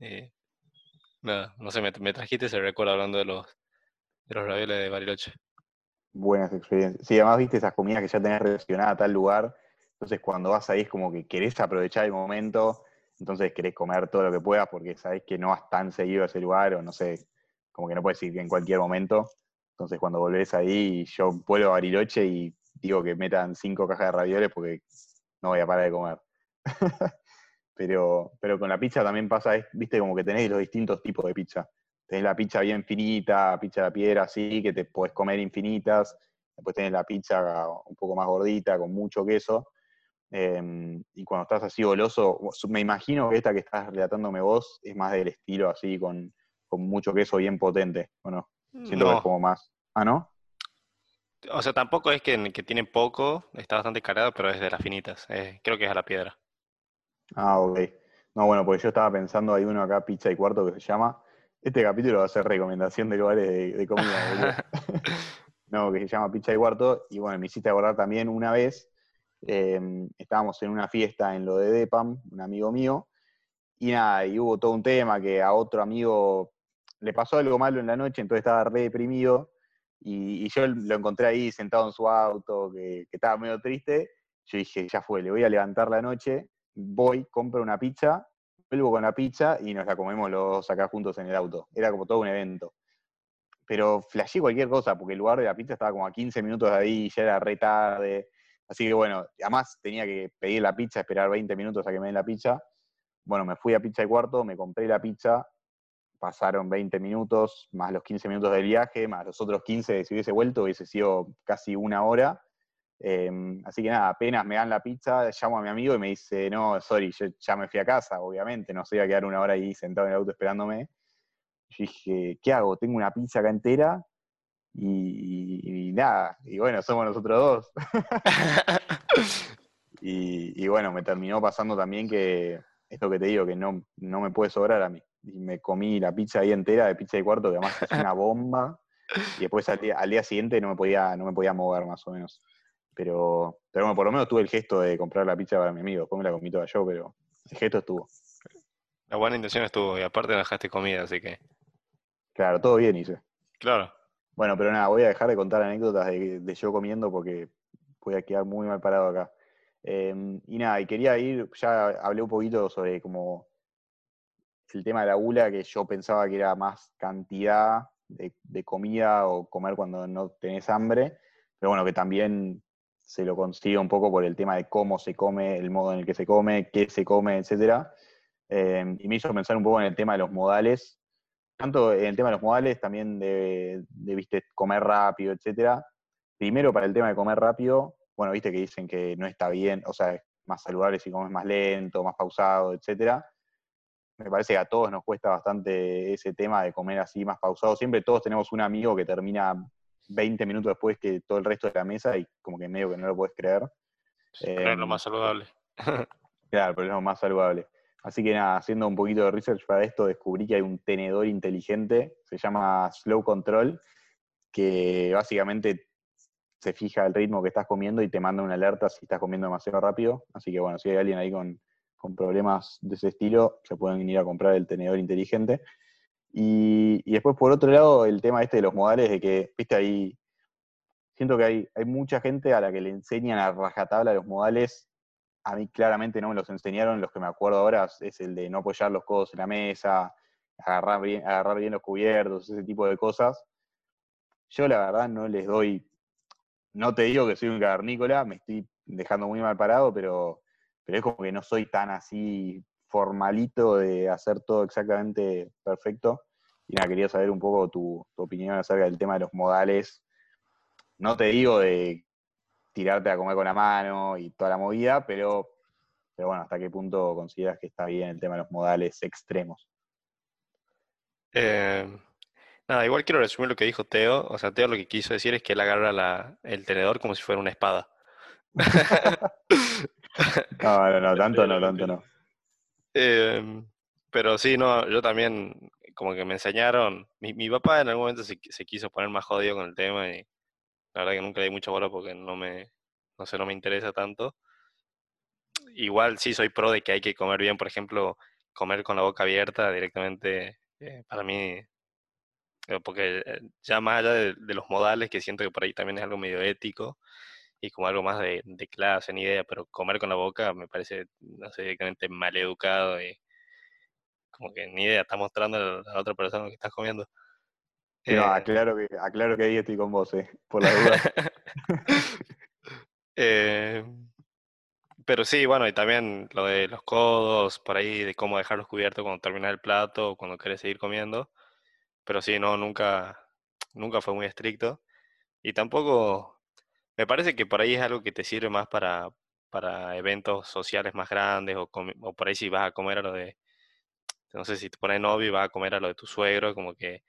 Eh, nada, no sé, me, me, trajiste ese recuerdo hablando de los, de los ravioles de Bariloche buenas experiencias. Sí, además viste esas comidas que ya tenés relacionada a tal lugar, entonces cuando vas ahí es como que querés aprovechar el momento, entonces querés comer todo lo que puedas porque sabés que no vas tan seguido a ese lugar o no sé, como que no puedes ir en cualquier momento. Entonces cuando volvés ahí, yo vuelvo a Bariloche y digo que metan cinco cajas de ravioles porque no voy a parar de comer. pero, pero con la pizza también pasa, viste, como que tenés los distintos tipos de pizza. Tenés la pizza bien finita, pizza de la piedra así, que te podés comer infinitas. Después tenés la pizza un poco más gordita, con mucho queso. Em, y cuando estás así goloso, me imagino que esta que estás relatándome vos es más del estilo así, con, con mucho queso bien potente, ¿o no? Siento que es como más. ¿Ah, no? O sea, tampoco es que, que tiene poco, está bastante cargado, pero es de las finitas. creo que es a la piedra. Ah, ok. No, bueno, porque yo estaba pensando, hay uno acá, Pizza y Cuarto, que se llama. Este capítulo va a ser recomendación de lugares de, comida, no, que se llama Pizza y Cuarto. Y bueno, me hiciste acordar también una vez, em, estábamos en una fiesta en lo de Depam, un amigo mío, y nada, y hubo todo un tema que a otro amigo le pasó algo malo en la noche, entonces estaba re deprimido, y, yo lo encontré ahí sentado en su auto, que, estaba medio triste. Yo dije, ya fue, le voy a levantar la noche, voy, compro una pizza, vuelvo con la pizza y nos la comemos los acá juntos en el auto. Era como todo un evento. Pero flashé cualquier cosa, porque el lugar de la pizza estaba como a 15 minutos de ahí, ya era re tarde. Así que bueno, además tenía que pedir la pizza, esperar 20 minutos a que me den la pizza. Bueno, me fui a Pizza y Cuarto, me compré la pizza, pasaron 20 minutos, más los 15 minutos del viaje, más los otros 15 si hubiese vuelto, hubiese sido casi una hora. Em, así que nada, apenas me dan la pizza, llamo a mi amigo y me dice, no, sorry, yo ya me fui a casa, obviamente, no se iba a quedar una hora ahí sentado en el auto esperándome. Yo dije, ¿qué hago? Tengo una pizza acá entera y, nada, y bueno, somos nosotros dos. y, y, bueno, me terminó pasando también que, esto que te digo, que no, no me puede sobrar a mí y me comí la pizza ahí entera de pizza de cuarto, que además es una bomba. Y después al día, siguiente no me, podía, no me podía mover más o menos. Pero, pero bueno, por lo menos tuve el gesto de comprar la pizza para mi amigo. Después me la comí toda yo, pero el gesto estuvo. La buena intención estuvo, y aparte dejaste comida, así que. Claro, todo bien hice. Claro. Bueno, pero nada, voy a dejar de contar anécdotas de, yo comiendo porque voy a quedar muy mal parado acá. Em, y nada, y quería ir, ya hablé un poquito sobre como el tema de la gula, que yo pensaba que era más cantidad de, comida o comer cuando no tenés hambre, pero bueno, que también se lo consigue un poco por el tema de cómo se come, el modo en el que se come, qué se come, etc. Em, y me hizo pensar un poco en el tema de los modales, tanto en el tema de los modales, también de, de viste, comer rápido, etc. Primero para el tema de comer rápido, bueno, viste que dicen que no está bien, o sea, es más saludable si comes más lento, más pausado, etcétera me parece que a todos nos cuesta bastante ese tema de comer así más pausado. Siempre todos tenemos un amigo que termina 20 minutos después que todo el resto de la mesa y como que medio que no lo puedes creer. pero es lo más saludable. claro, pero es lo más saludable. Así que nada, haciendo un poquito de research para esto, descubrí que hay un tenedor inteligente, se llama Slow Control, que básicamente se fija el ritmo que estás comiendo y te manda una alerta si estás comiendo demasiado rápido. Así que bueno, si hay alguien ahí con, con problemas de ese estilo se pueden ir a comprar el tenedor inteligente. Y, después, por otro lado, el tema este de los modales, de que, viste, ahí siento que hay, hay mucha gente a la que le enseñan a rajatabla los modales. A mí claramente no me los enseñaron, los que me acuerdo ahora es el de no apoyar los codos en la mesa, agarrar bien, agarrar bien los cubiertos, ese tipo de cosas. Yo la verdad no les doy, no te digo que soy un cavernícola, me estoy dejando muy mal parado, pero pero es como que no soy tan así formalito de hacer todo exactamente perfecto. Y nada, quería saber un poco tu, opinión acerca del tema de los modales. No te digo de tirarte a comer con la mano y toda la movida, pero, pero bueno, ¿hasta qué punto consideras que está bien el tema de los modales extremos? Eh, nada, igual quiero resumir lo que dijo Teo. O sea, Teo lo que quiso decir es que él agarra el tenedor como si fuera una espada. No, no, no, tanto no, tanto no. Em, pero sí, no, yo también, como que me enseñaron, mi, mi papá en algún momento se, se, quiso poner más jodido con el tema y la verdad que nunca le di mucha bola porque no me, no sé, no me interesa tanto. Igual sí soy pro de que hay que comer bien, por ejemplo, comer con la boca abierta directamente, eh, para mí, eh, porque eh, ya más allá de, de, los modales, que siento que por ahí también es algo medio ético, y como algo más de, clase, ni idea, pero comer con la boca me parece, no sé, directamente mal educado y como que ni idea, está mostrando a la otra persona lo que estás comiendo. no, Eh, aclaro que, aclaro que ahí estoy con vos, eh, por la duda. Eh, pero sí, bueno, y también lo de los codos, por ahí, de cómo dejarlos cubiertos cuando terminas el plato o cuando quieres seguir comiendo. Pero sí, no, nunca, nunca fue muy estricto. Y tampoco, me parece que por ahí es algo que te sirve más para, para eventos sociales más grandes o, o por ahí si vas a comer a lo de, no sé, si te pones novio y vas a comer a lo de tu suegro, como que,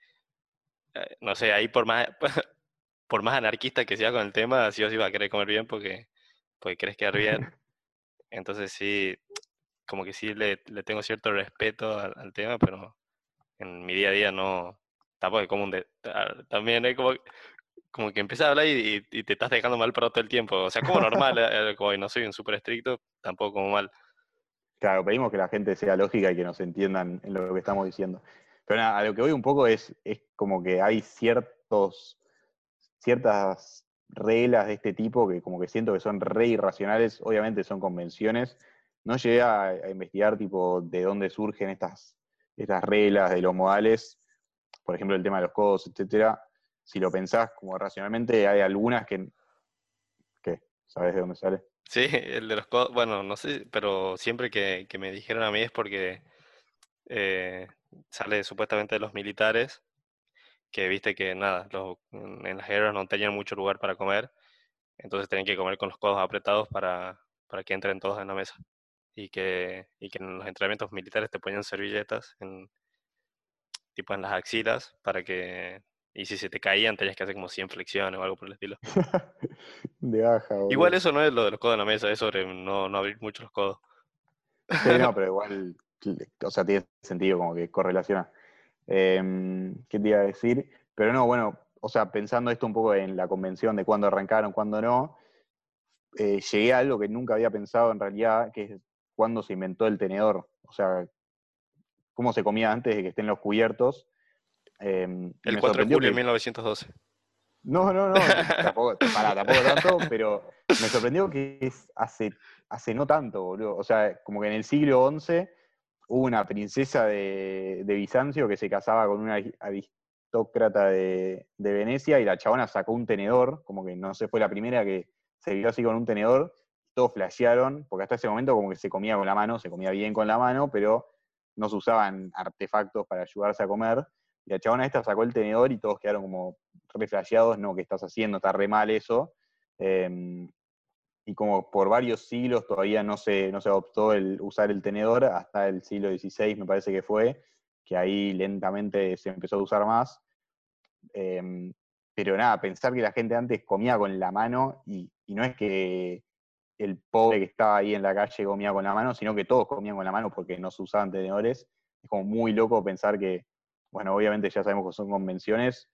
eh, no sé, ahí por más, por más anarquista que sea con el tema, sí o sí vas a querer comer bien porque, porque querés quedar bien. Entonces sí, como que sí le, le tengo cierto respeto al, al tema, pero en mi día a día no, tampoco es como un de- ta- también es como, como que empiezas a hablar y, te estás dejando mal para todo el tiempo. O sea, como normal, eh, como no soy un súper estricto, tampoco como mal. Claro, pedimos que la gente sea lógica y que nos entiendan en lo que estamos diciendo. Pero nada, a lo que voy un poco es, es como que hay ciertos, ciertas reglas de este tipo que como que siento que son re irracionales, obviamente son convenciones. No llegué a, a investigar tipo de dónde surgen estas, estas reglas de los modales, por ejemplo el tema de los codos, etcétera. Si lo pensás como racionalmente, hay algunas que, ¿qué? ¿Sabes de dónde sale? Sí, el de los codos, bueno, no sé, pero siempre que, me dijeron a mí es porque eh, sale supuestamente de los militares, que viste que nada, en las guerras no tenían mucho lugar para comer, entonces tenían que comer con los codos apretados para, para que entren todos en la mesa. Y que, y que en los entrenamientos militares te ponían servilletas en, tipo en las axilas para que, y si se te caían tenías que hacer como 100 flexiones o algo por el estilo. de baja, boludo. Igual eso no es lo de los codos en la mesa, es sobre no, no abrir mucho los codos. Sí, no, pero igual, o sea, tiene sentido como que correlaciona. Eh, ¿Qué te iba a decir? Pero no, bueno, o sea, pensando esto un poco en la convención de cuándo arrancaron, cuándo no, eh, llegué a algo que nunca había pensado en realidad, que es cuándo se inventó el tenedor. O sea, cómo se comía antes de que estén los cubiertos. Eh, y El me 4 de julio de que- 1912. no, no, no, tampoco, pará, tampoco tanto, pero me sorprendió que es hace, hace no tanto, boludo. O sea, como que en el siglo XI hubo una princesa de, de Bizancio que se casaba con una aristócrata de, de Venecia y la chabona sacó un tenedor, como que no sé, fue la primera que se vio así con un tenedor, todos flashearon, porque hasta ese momento como que se comía con la mano, se comía bien con la mano, pero no se usaban artefactos para ayudarse a comer. Y la chabona esta sacó el tenedor y todos quedaron como re flasheados, no, ¿qué estás haciendo? Está re mal eso. Eh, y como por varios siglos todavía no se, no se adoptó el usar el tenedor, hasta el siglo XVI me parece que fue, que ahí lentamente se empezó a usar más. Eh, pero nada, pensar que la gente antes comía con la mano y, y no es que el pobre que estaba ahí en la calle comía con la mano, sino que todos comían con la mano porque no se usaban tenedores. Es como muy loco pensar que, bueno, obviamente ya sabemos que son convenciones,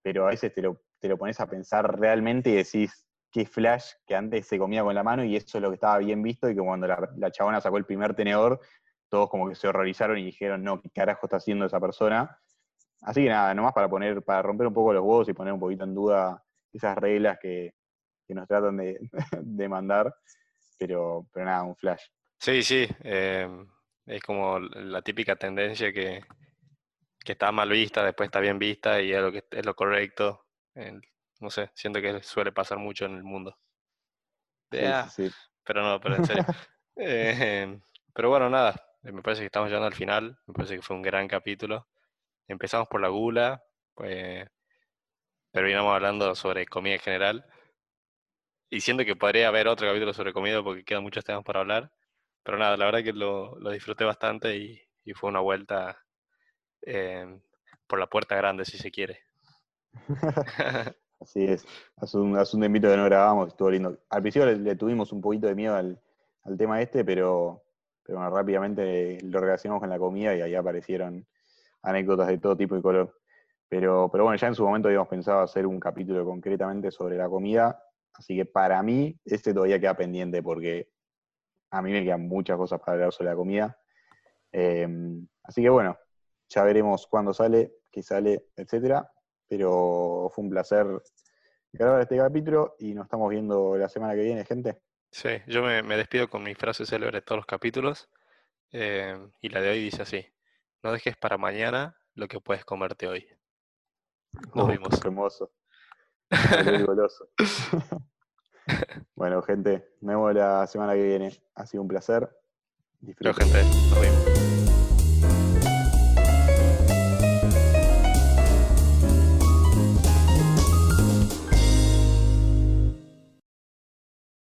pero a veces te lo, te lo pones a pensar realmente y decís, qué flash que antes se comía con la mano y eso es lo que estaba bien visto y que cuando la, la chabona sacó el primer tenedor, todos como que se horrorizaron y dijeron, no, ¿qué carajo está haciendo esa persona? Así que nada, nomás para poner, para romper un poco los huevos y poner un poquito en duda esas reglas que, que nos tratan de, de mandar, pero, pero nada, un flash. Sí, sí, em, es como la típica tendencia que, que está mal vista, después está bien vista y es lo que es lo correcto. No sé, siento que suele pasar mucho en el mundo. Sí, Ah, sí, sí. pero no, pero en serio. Eh, pero bueno, nada, eh, me parece que estamos llegando al final, me parece que fue un gran capítulo. Empezamos por la gula, pues terminamos hablando sobre comida en general. Y siento que podría haber otro capítulo sobre comida porque quedan muchos temas para hablar. Pero nada, la verdad que lo, lo disfruté bastante y, y fue una vuelta eh, por la puerta grande, si se quiere. Así es. Hace un, hace un tiempito que no grabamos, estuvo lindo. Al principio le, le tuvimos un poquito de miedo al, al tema este, pero, pero bueno, rápidamente lo relacionamos con la comida y ahí aparecieron anécdotas de todo tipo y color. Pero, pero bueno, ya en su momento habíamos pensado hacer un capítulo concretamente sobre la comida, así que para mí este todavía queda pendiente porque a mí me quedan muchas cosas para hablar sobre la comida. Eh, así que bueno, ya veremos cuándo sale, qué sale, etcétera. Pero fue un placer grabar este capítulo y nos estamos viendo la semana que viene, gente. Sí, yo me, me despido con mi frase célebre de todos los capítulos. eh, y la de hoy dice así: No dejes para mañana lo que puedes comerte hoy. Nos Oh, vimos. qué hermoso. Qué goloso. bueno, gente, nos vemos la semana que viene. Ha sido un placer. Disfruten. gente. Nos vimos.